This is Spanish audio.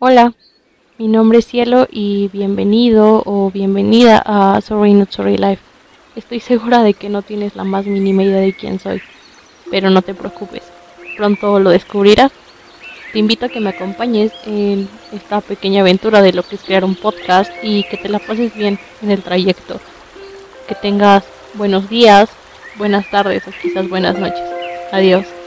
Hola, mi nombre es Cielo y bienvenido o bienvenida a Sorry Not Sorry Life. Estoy segura de que no tienes la más mínima idea de quién soy, pero no te preocupes, pronto lo descubrirás. Te invito a que me acompañes en esta pequeña aventura de lo que es crear un podcast y que te la pases bien en el trayecto. Que tengas buenos días, buenas tardes o quizás buenas noches. Adiós.